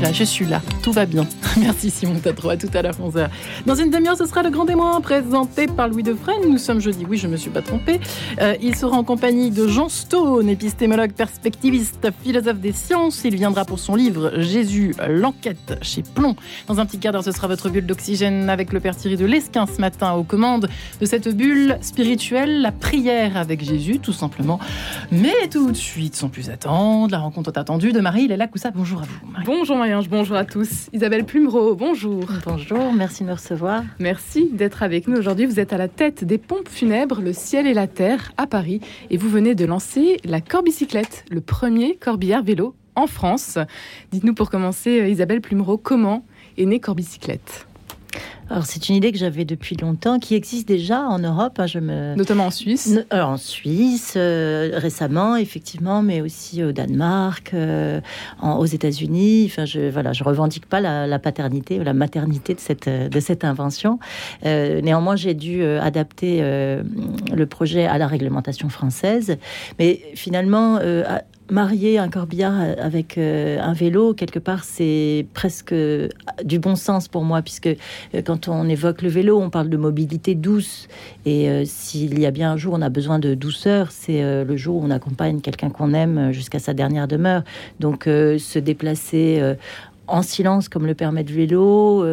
là, je suis là, tout va bien. Merci Simon Tatro, à tout à l'heure 11h. Dans une demi-heure, ce sera le grand témoin présenté par Louis Defresne. Nous sommes jeudi, oui, je ne me suis pas trompée. Euh, il sera en compagnie de Jean Stone, épistémologue, perspectiviste, philosophe des sciences. Il viendra pour son livre Jésus, l'enquête chez Plomb. Dans un petit quart d'heure, ce sera votre bulle d'oxygène avec le père Thierry de Lesquin ce matin aux commandes de cette bulle spirituelle, la prière avec Jésus, tout simplement. Mais tout de suite, sans plus attendre, la rencontre attendue de Marie Léla Coussa. Bonjour à vous. Marie. Bonjour Bonjour à tous. Isabelle Plumereau, bonjour. Bonjour, merci de me recevoir. Merci d'être avec nous aujourd'hui. Vous êtes à la tête des pompes funèbres Le Ciel et la Terre à Paris et vous venez de lancer la Corbicyclette, le premier corbillard vélo en France. Dites-nous pour commencer, Isabelle Plumereau, comment est née Corbicyclette? Alors c'est une idée que j'avais depuis longtemps, qui existe déjà en Europe. Hein, je me... Notamment en Suisse. Euh, en Suisse, euh, récemment, effectivement, mais aussi au Danemark, euh, en, aux États-Unis. Enfin, je voilà, je revendique pas la, la, paternité ou la maternité de cette de cette invention. néanmoins, j'ai dû adapter le projet à la réglementation française, mais finalement. Marier un corbillard avec un vélo, quelque part, c'est presque du bon sens pour moi, puisque quand on évoque le vélo, on parle de mobilité douce. Et euh, s'il y a bien un jour où on a besoin de douceur, c'est euh, le jour où on accompagne quelqu'un qu'on aime jusqu'à sa dernière demeure. Donc euh, se déplacer en silence comme le permet le vélo,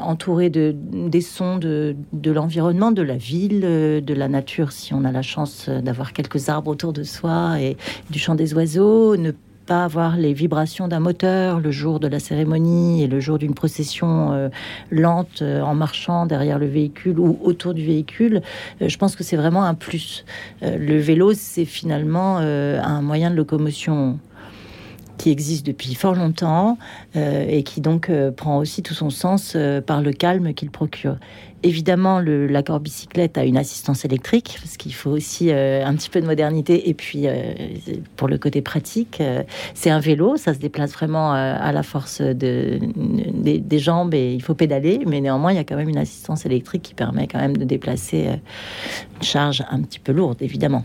entouré de, des sons de, de l'environnement, de la ville, de la nature, si on a la chance d'avoir quelques arbres autour de soi et du chant des oiseaux, ne pas avoir les vibrations d'un moteur le jour de la cérémonie et le jour d'une procession euh, lente euh, en marchant derrière le véhicule ou autour du véhicule, euh, je pense que c'est vraiment un plus. le vélo, c'est finalement un moyen de locomotion qui existe depuis fort longtemps et qui donc prend aussi tout son sens par le calme qu'il procure. Évidemment, le, la bicyclette a une assistance électrique, parce qu'il faut aussi euh, un petit peu de modernité. Et puis, euh, pour le côté pratique, euh, c'est un vélo, ça se déplace vraiment à la force de, des, jambes et il faut pédaler. Mais néanmoins, il y a quand même une assistance électrique qui permet quand même de déplacer une charge un petit peu lourde, évidemment.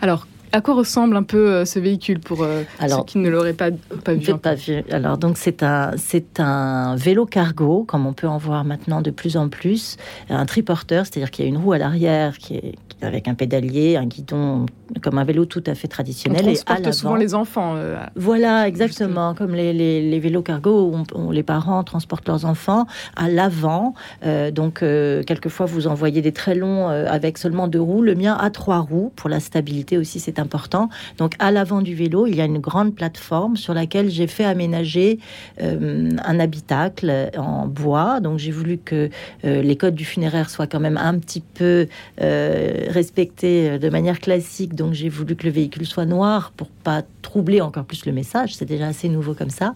Alors, à quoi ressemble un peu euh, ce véhicule pour euh, Alors, ceux qui ne l'auraient pas, pas vu, pas vu Alors, donc, c'est un, c'est un vélo cargo, comme on peut en voir maintenant de plus en plus. Un triporteur, c'est-à-dire qu'il y a une roue à l'arrière qui est, avec un pédalier, un guidon, comme un vélo tout à fait traditionnel. On transporte et souvent les enfants. Euh, voilà, exactement. Comme les, les, vélos cargo où, les parents transportent leurs enfants à l'avant. donc, quelquefois, vous envoyez des très longs avec seulement deux roues. Le mien a trois roues pour la stabilité aussi. C'est important. Donc à l'avant du vélo, il y a une grande plateforme sur laquelle j'ai fait aménager euh, un habitacle en bois. Donc j'ai voulu que euh, les codes du funéraire soient quand même un petit peu euh, respectés de manière classique. Donc j'ai voulu que le véhicule soit noir pour pas troubler encore plus le message. C'est déjà assez nouveau comme ça.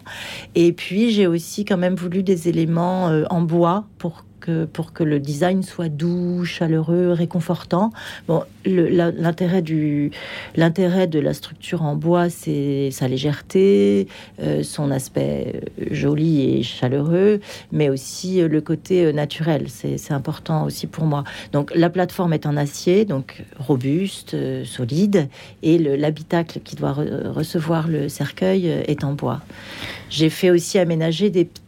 Et puis j'ai aussi quand même voulu des éléments en bois pour pour que le design soit doux, chaleureux, réconfortant. Bon, l'intérêt de la structure en bois, c'est sa légèreté, euh, son aspect euh, joli et chaleureux, mais aussi euh, le côté naturel. C'est important aussi pour moi. Donc la plateforme est en acier, donc robuste, solide, et l'habitacle qui doit recevoir le cercueil est en bois. J'ai fait aussi aménager des dispositif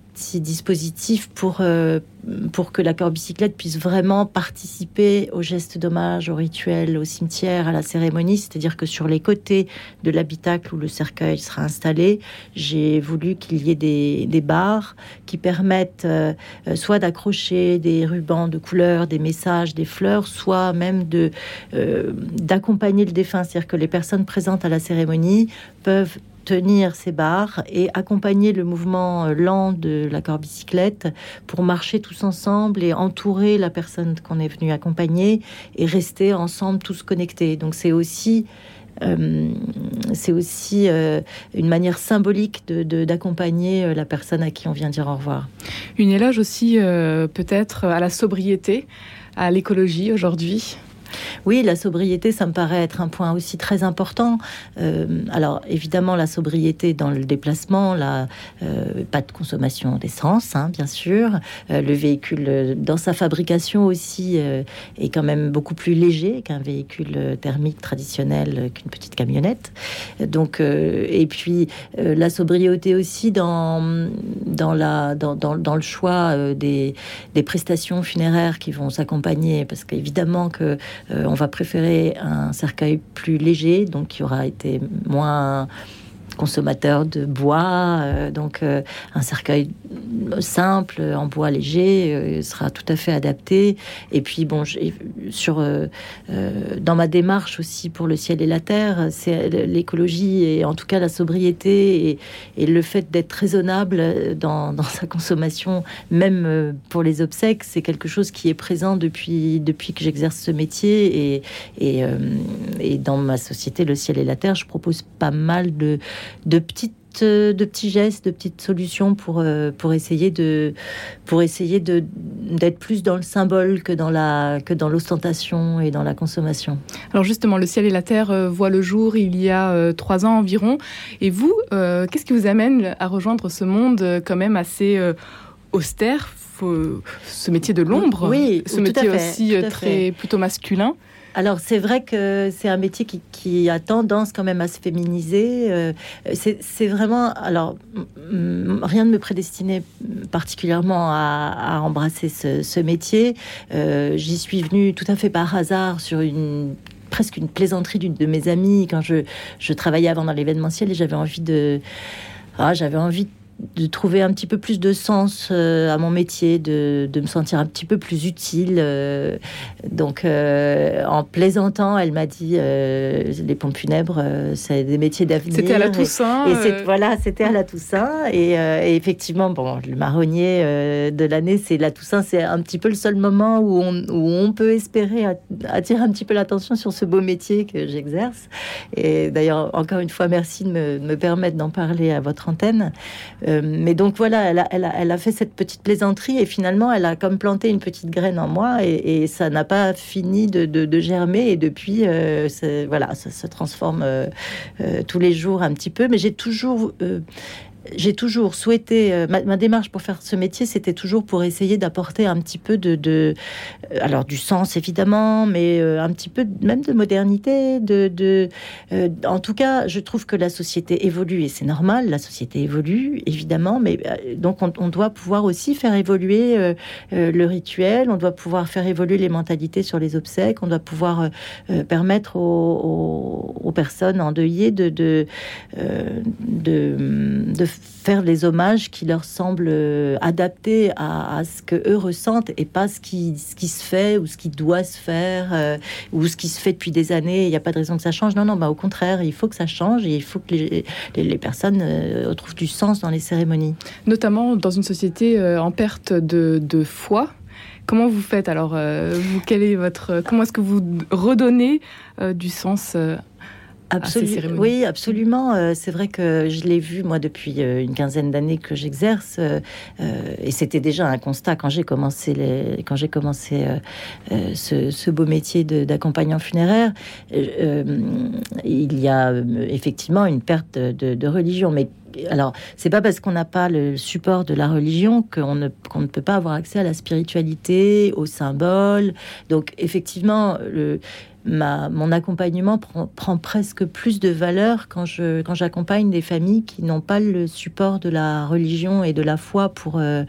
pour, euh, pour que la bicyclette puisse vraiment participer au geste d'hommage, au rituel, au cimetière, à la cérémonie. C'est-à-dire que sur les côtés de l'habitacle où le cercueil sera installé, j'ai voulu qu'il y ait des, des barres qui permettent euh, soit d'accrocher des rubans de couleur, des messages, des fleurs, soit même de euh, d'accompagner le défunt. C'est-à-dire que les personnes présentes à la cérémonie peuvent tenir ces barres et accompagner le mouvement euh, lent de la bicyclette pour marcher tous ensemble et entourer la personne qu'on est venu accompagner et rester ensemble tous connectés. Donc c'est aussi euh, c'est aussi euh, une manière symbolique d'accompagner de, la personne à qui on vient dire au revoir. Une éloge aussi peut-être à la sobriété, à l'écologie aujourd'hui Oui, la sobriété, ça me paraît être un point aussi très important. alors évidemment, la sobriété dans le déplacement, la, pas de consommation d'essence, hein, bien sûr. le véhicule, dans sa fabrication aussi, est quand même beaucoup plus léger qu'un véhicule thermique traditionnel, qu'une petite camionnette. Donc, et puis la sobriété aussi dans, dans, le choix euh, des, des, prestations funéraires qui vont s'accompagner, parce qu'évidemment que euh, on va préférer un cercueil plus léger, donc qui aura été moins consommateur de bois, euh, donc euh, un cercueil simple en bois léger euh, sera tout à fait adapté. Et puis bon, sur dans ma démarche aussi pour le ciel et la terre, c'est l'écologie et en tout cas la sobriété et, et le fait d'être raisonnable dans, dans, sa consommation, même pour les obsèques, c'est quelque chose qui est présent depuis depuis que j'exerce ce métier et, et, et dans ma société, le ciel et la terre, je propose pas mal de de petites de petits gestes, de petites solutions pour, euh, pour essayer de pour essayer de d'être plus dans le symbole que dans la que dans l'ostentation et dans la consommation. Alors justement, le ciel et la terre euh, voient le jour il y a euh, trois ans environ. Et vous, qu'est-ce qui vous amène à rejoindre ce monde quand même assez austère, ce métier de l'ombre, oui, ce métier aussi très plutôt masculin alors c'est vrai que c'est un métier qui, a tendance quand même à se féminiser. Euh, c'est vraiment, alors rien ne me prédestinait particulièrement à, embrasser ce, métier. Euh, j'y suis venue tout à fait par hasard sur une presque une plaisanterie d'une de mes amies quand je, je travaillais avant dans l'événementiel et j'avais envie de ah, j'avais envie de trouver un petit peu plus de sens euh, à mon métier, de, de, me sentir un petit peu plus utile. Euh, donc, euh, en plaisantant, elle m'a dit les pompes funèbres, c'est des métiers d'avenir. C'était à la Toussaint. Et, voilà, c'était à la Toussaint. Et, effectivement, bon, le marronnier de l'année, c'est la Toussaint. C'est un petit peu le seul moment où on, où on peut espérer attirer un petit peu l'attention sur ce beau métier que j'exerce. Et d'ailleurs, encore une fois, merci de me, de me permettre d'en parler à votre antenne. Euh, mais donc voilà, elle a, fait cette petite plaisanterie et finalement, elle a comme planté une petite graine en moi et, ça n'a pas fini de, germer. Et depuis, euh, voilà, ça se transforme euh, tous les jours un petit peu. Mais j'ai toujours j'ai toujours souhaité, euh, ma, démarche pour faire ce métier, c'était toujours pour essayer d'apporter un petit peu de, euh, alors du sens évidemment, mais euh, un petit peu même de modernité. De, en tout cas, je trouve que la société évolue et c'est normal, la société évolue évidemment, mais donc on, doit pouvoir aussi faire évoluer le rituel, on doit pouvoir faire évoluer les mentalités sur les obsèques, on doit pouvoir permettre aux, personnes endeuillées de, de, de faire les hommages qui leur semblent euh, adaptés à, ce que eux ressentent et pas ce qui, ce qui se fait ou ce qui doit se faire euh, ou ce qui se fait depuis des années. Il n'y a pas de raison que ça change. Non, non, bah, au contraire, il faut que ça change et il faut que les, les, personnes euh, retrouvent du sens dans les cérémonies. Notamment dans une société en perte de, de foi. Comment vous faites alors quel est votre, Comment est-ce que vous redonnez du sens Absolument. Oui, absolument. Euh, c'est vrai que je l'ai vu moi depuis euh, une quinzaine d'années que j'exerce, euh, et c'était déjà un constat quand j'ai commencé les, quand j'ai commencé ce, beau métier d'accompagnant funéraire. il y a effectivement une perte de, religion, mais alors, c'est pas parce qu'on n'a pas le support de la religion qu'on ne, qu'on ne peut pas avoir accès à la spiritualité, aux symboles. Donc, effectivement, le, mon accompagnement prend, presque plus de valeur quand je quand j'accompagne des familles qui n'ont pas le support de la religion et de la foi pour euh,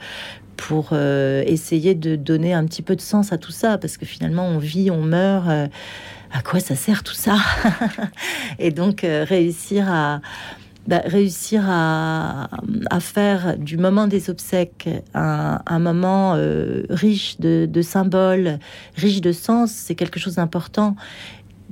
pour euh, essayer de donner un petit peu de sens à tout ça. Parce que finalement on vit on meurt euh, à quoi ça sert tout ça? Et donc réussir à bah, réussir à, faire du moment des obsèques un, moment euh, riche de, de, symboles, riche de sens, c'est quelque chose d'important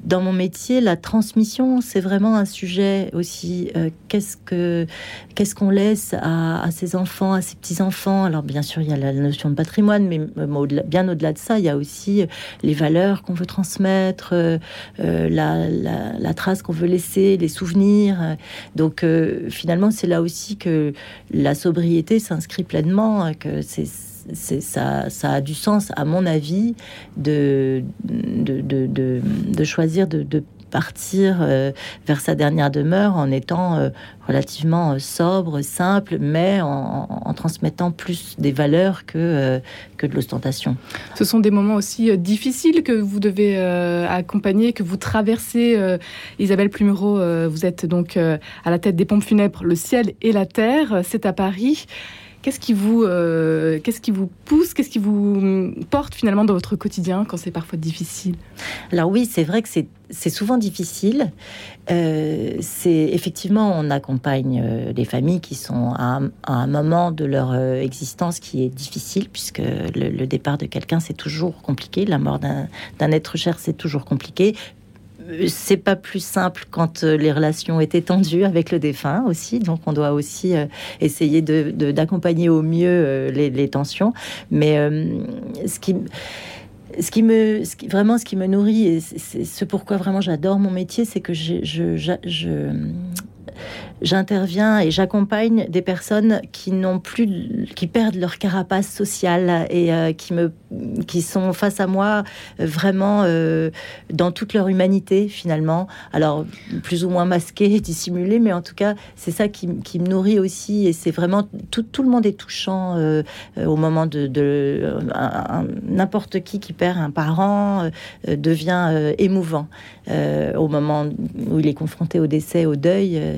dans mon métier, la transmission, c'est vraiment un sujet aussi. Euh, qu'est-ce que qu'est-ce qu'on laisse à, ses enfants, à ses petits enfants Alors bien sûr, il y a la notion de patrimoine, mais euh, bien au-delà de ça, il y a aussi euh, les valeurs qu'on veut transmettre, la, la, trace qu'on veut laisser, les souvenirs. Donc finalement, c'est là aussi que la sobriété s'inscrit pleinement, que c'est ça, ça, a du sens, à mon avis, de, de, de, de choisir de, partir euh, vers sa dernière demeure en étant euh, relativement euh, sobre, simple, mais en, transmettant plus des valeurs que, que de l'ostentation. Ce sont des moments aussi difficiles que vous devez accompagner, que vous traversez. Isabelle Plumereau, vous êtes donc à la tête des pompes funèbres Le ciel et la terre, c'est à Paris. Qu'est-ce qui vous, euh, qu'est-ce qui vous pousse, qu'est-ce qui vous porte finalement dans votre quotidien quand c'est parfois difficile? Alors oui, c'est vrai que c'est souvent difficile. Euh, c'est effectivement, on accompagne euh, les familles qui sont à un, moment de leur existence qui est difficile, puisque le départ de quelqu'un c'est toujours compliqué, la mort d'un être cher c'est toujours compliqué c'est pas plus simple quand euh, les relations étaient tendues avec le défunt aussi. Donc, on doit aussi euh, essayer d'accompagner au mieux euh, les, tensions. Mais ce qui ce qui me, vraiment, ce qui me nourrit, et c'est ce pourquoi vraiment j'adore mon métier, c'est que je, j'interviens et j'accompagne des personnes qui n'ont plus, qui perdent leur carapace sociale et euh, qui me, qui sont face à moi euh, vraiment euh, dans toute leur humanité finalement. Alors plus ou moins masqués, dissimulés, mais en tout cas c'est ça qui, me nourrit aussi et c'est vraiment tout, tout, le monde est touchant au moment de, de n'importe qui qui perd un parent devient émouvant au moment où il est confronté au décès, au deuil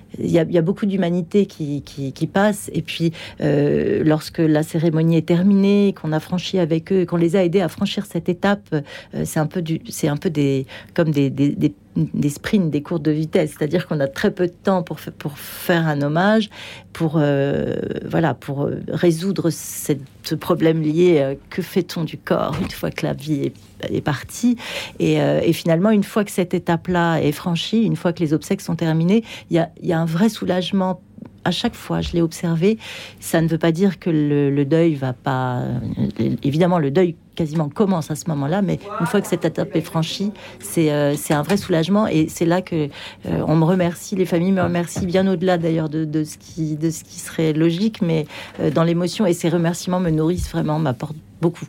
il y, a, beaucoup d'humanité qui, qui, passe. Et puis, euh, lorsque la cérémonie est terminée, qu'on a franchi avec eux, qu'on les a aidés à franchir cette étape, euh, c'est un peu du, c'est un peu des, comme des, des, des des sprints, des courses de vitesse, c'est-à-dire qu'on a très peu de temps pour, pour faire un hommage, pour, euh, voilà, pour résoudre ce problème lié que fait-on du corps une fois que la vie est, partie. Et, et, finalement, une fois que cette étape-là est franchie, une fois que les obsèques sont terminées, il y a, y a un vrai soulagement à chaque fois, je l'ai observé. Ça ne veut pas dire que le, deuil va pas. Euh, évidemment, le deuil quasiment commence à ce moment-là, mais une fois que cette étape est franchie, c'est euh, un vrai soulagement et c'est là que euh, on me remercie, les familles me remercient bien au-delà d'ailleurs de, de, ce qui, de ce qui serait logique, mais dans l'émotion et ces remerciements me nourrissent vraiment, m'apportent beaucoup.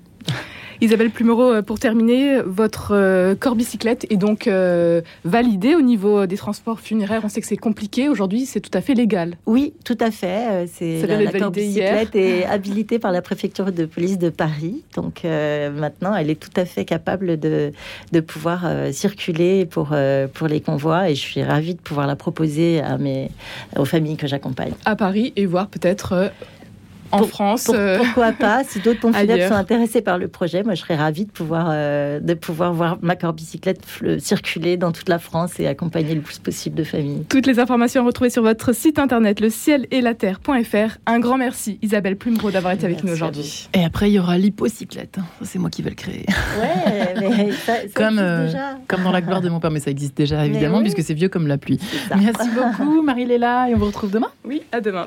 Isabelle Plumereau, euh, pour terminer, votre euh, corps bicyclette est donc euh, validé au niveau des transports funéraires. On sait que c'est compliqué. Aujourd'hui, c'est tout à fait légal. Oui, tout à fait. C'est la, la corps bicyclette est habilitée par la préfecture de police de Paris. Donc maintenant, elle est tout à fait capable de, de pouvoir circuler pour, pour les convois. Et je suis ravie de pouvoir la proposer à mes, aux familles que j'accompagne. À Paris et voir peut-être en France. Euh, pourquoi pas Si d'autres pompes funèbres sont intéressés par le projet, moi je serais ravie de pouvoir, euh, de pouvoir voir ma bicyclette circuler dans toute la France et accompagner le plus possible de familles. Toutes les informations retrouvées sur votre site internet le ciel et la terre.fr. Un grand merci Isabelle Plumereau d'avoir été avec nous aujourd'hui. Et après il y aura l'hypocyclette. Hein. C'est moi qui vais le créer. Ouais, mais ça, comme, euh, comme dans la gloire de mon père, mais ça existe déjà évidemment puisque c'est vieux comme la pluie. Merci beaucoup Marie-Léla et on vous retrouve demain. Oui, à demain.